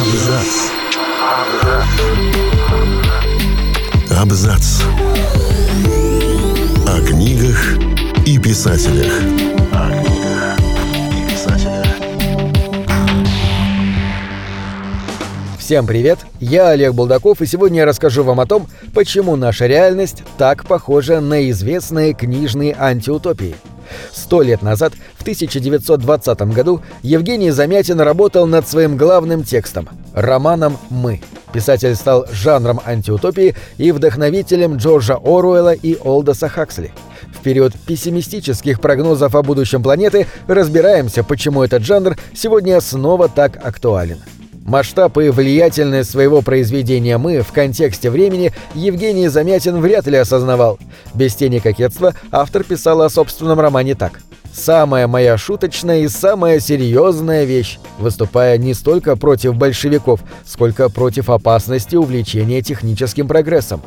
Абзац. Абзац. О книгах и писателях. Всем привет, я Олег Булдаков, и сегодня я расскажу вам о том, почему наша реальность так похожа на известные книжные антиутопии. Сто лет назад, в 1920 году, Евгений Замятин работал над своим главным текстом – романом «Мы». Писатель стал жанром антиутопии и вдохновителем Джорджа Оруэлла и Олдоса Хаксли. В период пессимистических прогнозов о будущем планеты разбираемся, почему этот жанр сегодня снова так актуален. Масштаб и влиятельность своего произведения «Мы» в контексте времени Евгений Замятин вряд ли осознавал. Без тени кокетства автор писал о собственном романе так. «Самая моя шуточная и самая серьезная вещь», выступая не столько против большевиков, сколько против опасности увлечения техническим прогрессом.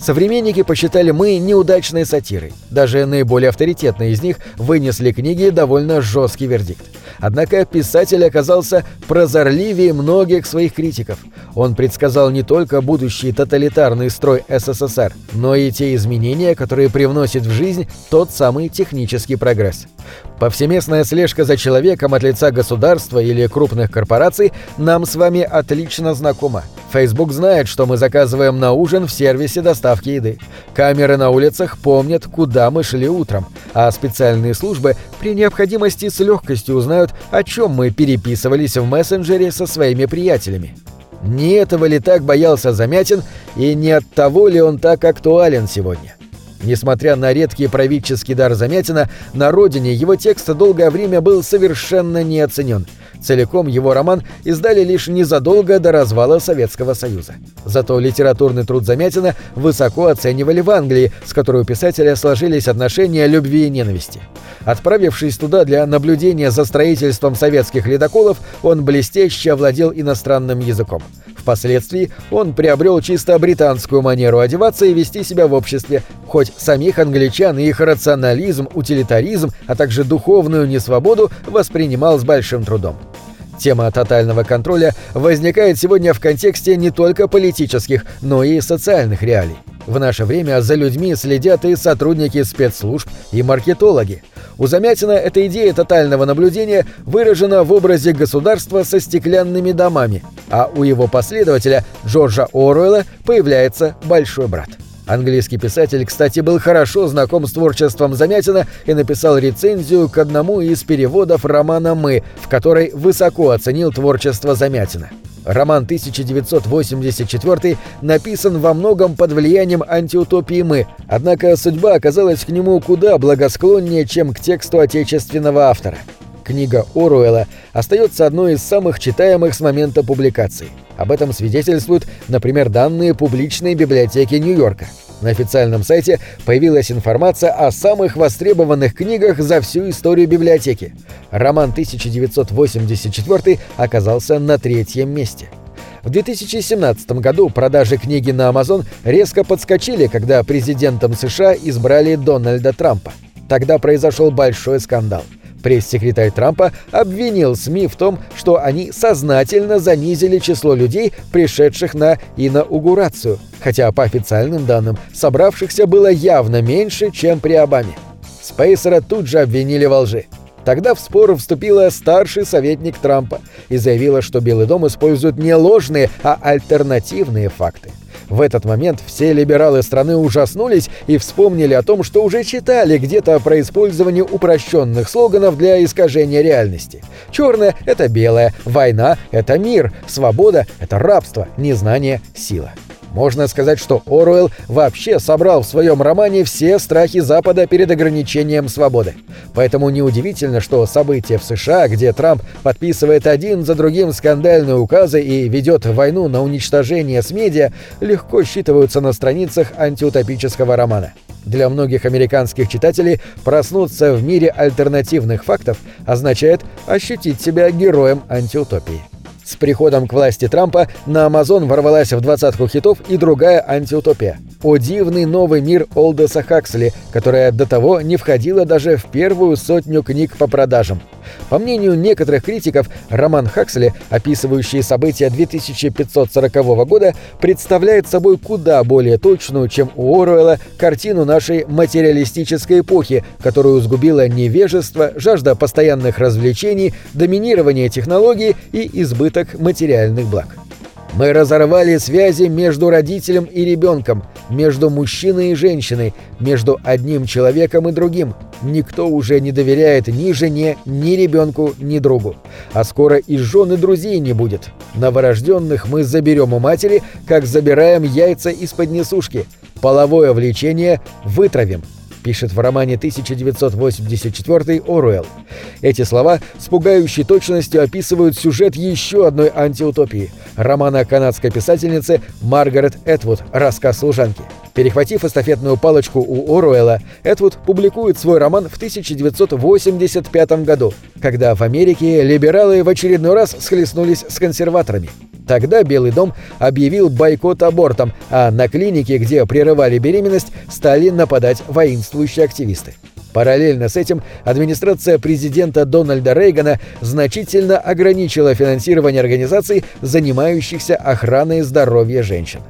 Современники посчитали мы неудачной сатирой. Даже наиболее авторитетные из них вынесли книги довольно жесткий вердикт. Однако писатель оказался прозорливее многих своих критиков. Он предсказал не только будущий тоталитарный строй СССР, но и те изменения, которые привносит в жизнь тот самый технический прогресс. Повсеместная слежка за человеком от лица государства или крупных корпораций нам с вами отлично знакома. Facebook знает, что мы заказываем на ужин в сервисе доставки еды. Камеры на улицах помнят, куда мы шли утром, а специальные службы при необходимости с легкостью узнают, о чем мы переписывались в мессенджере со своими приятелями. Не этого ли так боялся Замятин, и не от того ли он так актуален сегодня? Несмотря на редкий правительский дар Замятина, на родине его текст долгое время был совершенно неоценен – Целиком его роман издали лишь незадолго до развала Советского Союза. Зато литературный труд Замятина высоко оценивали в Англии, с которой у писателя сложились отношения любви и ненависти. Отправившись туда для наблюдения за строительством советских ледоколов, он блестяще овладел иностранным языком. Впоследствии он приобрел чисто британскую манеру одеваться и вести себя в обществе, хоть самих англичан и их рационализм, утилитаризм, а также духовную несвободу воспринимал с большим трудом. Тема тотального контроля возникает сегодня в контексте не только политических, но и социальных реалий. В наше время за людьми следят и сотрудники спецслужб, и маркетологи. У Замятина эта идея тотального наблюдения выражена в образе государства со стеклянными домами, а у его последователя Джорджа Оруэлла появляется «большой брат». Английский писатель, кстати, был хорошо знаком с творчеством Замятина и написал рецензию к одному из переводов романа «Мы», в которой высоко оценил творчество Замятина. Роман 1984 написан во многом под влиянием антиутопии «Мы», однако судьба оказалась к нему куда благосклоннее, чем к тексту отечественного автора. Книга Оруэлла остается одной из самых читаемых с момента публикации. Об этом свидетельствуют, например, данные публичной библиотеки Нью-Йорка. На официальном сайте появилась информация о самых востребованных книгах за всю историю библиотеки. Роман 1984 оказался на третьем месте. В 2017 году продажи книги на Amazon резко подскочили, когда президентом США избрали Дональда Трампа. Тогда произошел большой скандал – Пресс-секретарь Трампа обвинил СМИ в том, что они сознательно занизили число людей, пришедших на инаугурацию, хотя по официальным данным собравшихся было явно меньше, чем при Обаме. Спейсера тут же обвинили во лжи. Тогда в спор вступила старший советник Трампа и заявила, что Белый дом использует не ложные, а альтернативные факты. В этот момент все либералы страны ужаснулись и вспомнили о том, что уже читали где-то про использование упрощенных слоганов для искажения реальности. Черное — это белое, война — это мир, свобода — это рабство, незнание — сила. Можно сказать, что Оруэлл вообще собрал в своем романе все страхи Запада перед ограничением свободы. Поэтому неудивительно, что события в США, где Трамп подписывает один за другим скандальные указы и ведет войну на уничтожение с медиа, легко считываются на страницах антиутопического романа. Для многих американских читателей проснуться в мире альтернативных фактов означает ощутить себя героем антиутопии. С приходом к власти Трампа на Amazon ворвалась в двадцатку хитов и другая антиутопия. О дивный новый мир Олдеса Хаксли, которая до того не входила даже в первую сотню книг по продажам. По мнению некоторых критиков, роман Хаксли, описывающий события 2540 года, представляет собой куда более точную, чем у Оруэлла, картину нашей материалистической эпохи, которую сгубило невежество, жажда постоянных развлечений, доминирование технологий и избыток материальных благ. Мы разорвали связи между родителем и ребенком, между мужчиной и женщиной, между одним человеком и другим. Никто уже не доверяет ни жене, ни ребенку, ни другу. А скоро и жены друзей не будет. Новорожденных мы заберем у матери, как забираем яйца из-под несушки. Половое влечение вытравим пишет в романе 1984 Оруэлл. Эти слова с пугающей точностью описывают сюжет еще одной антиутопии – романа канадской писательницы Маргарет Этвуд «Рассказ служанки». Перехватив эстафетную палочку у Оруэлла, Этвуд публикует свой роман в 1985 году, когда в Америке либералы в очередной раз схлестнулись с консерваторами. Тогда Белый дом объявил бойкот абортам, а на клинике, где прерывали беременность, стали нападать воинствующие активисты. Параллельно с этим администрация президента Дональда Рейгана значительно ограничила финансирование организаций, занимающихся охраной здоровья женщин.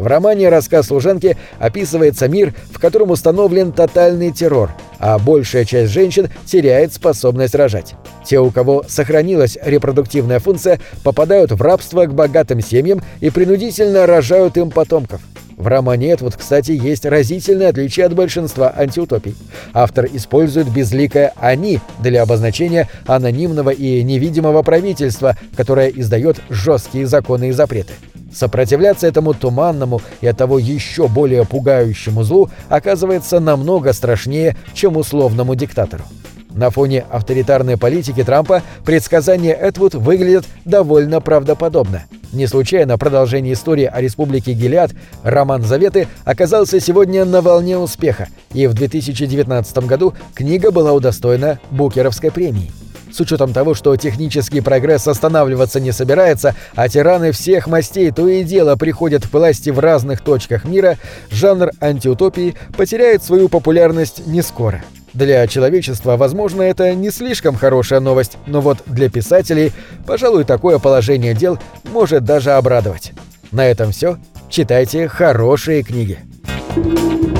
В романе «Рассказ служанки» описывается мир, в котором установлен тотальный террор, а большая часть женщин теряет способность рожать. Те, у кого сохранилась репродуктивная функция, попадают в рабство к богатым семьям и принудительно рожают им потомков. В романе вот, кстати, есть разительное отличие от большинства антиутопий. Автор использует безликое «они» для обозначения анонимного и невидимого правительства, которое издает жесткие законы и запреты. Сопротивляться этому туманному и оттого еще более пугающему злу оказывается намного страшнее, чем условному диктатору. На фоне авторитарной политики Трампа предсказания Этвуд выглядят довольно правдоподобно. Не случайно продолжение истории о республике Гелиад, роман «Заветы» оказался сегодня на волне успеха, и в 2019 году книга была удостоена Букеровской премии. С учетом того, что технический прогресс останавливаться не собирается, а тираны всех мастей то и дело приходят к власти в разных точках мира, жанр антиутопии потеряет свою популярность не скоро. Для человечества, возможно, это не слишком хорошая новость, но вот для писателей, пожалуй, такое положение дел может даже обрадовать. На этом все. Читайте хорошие книги. Книги —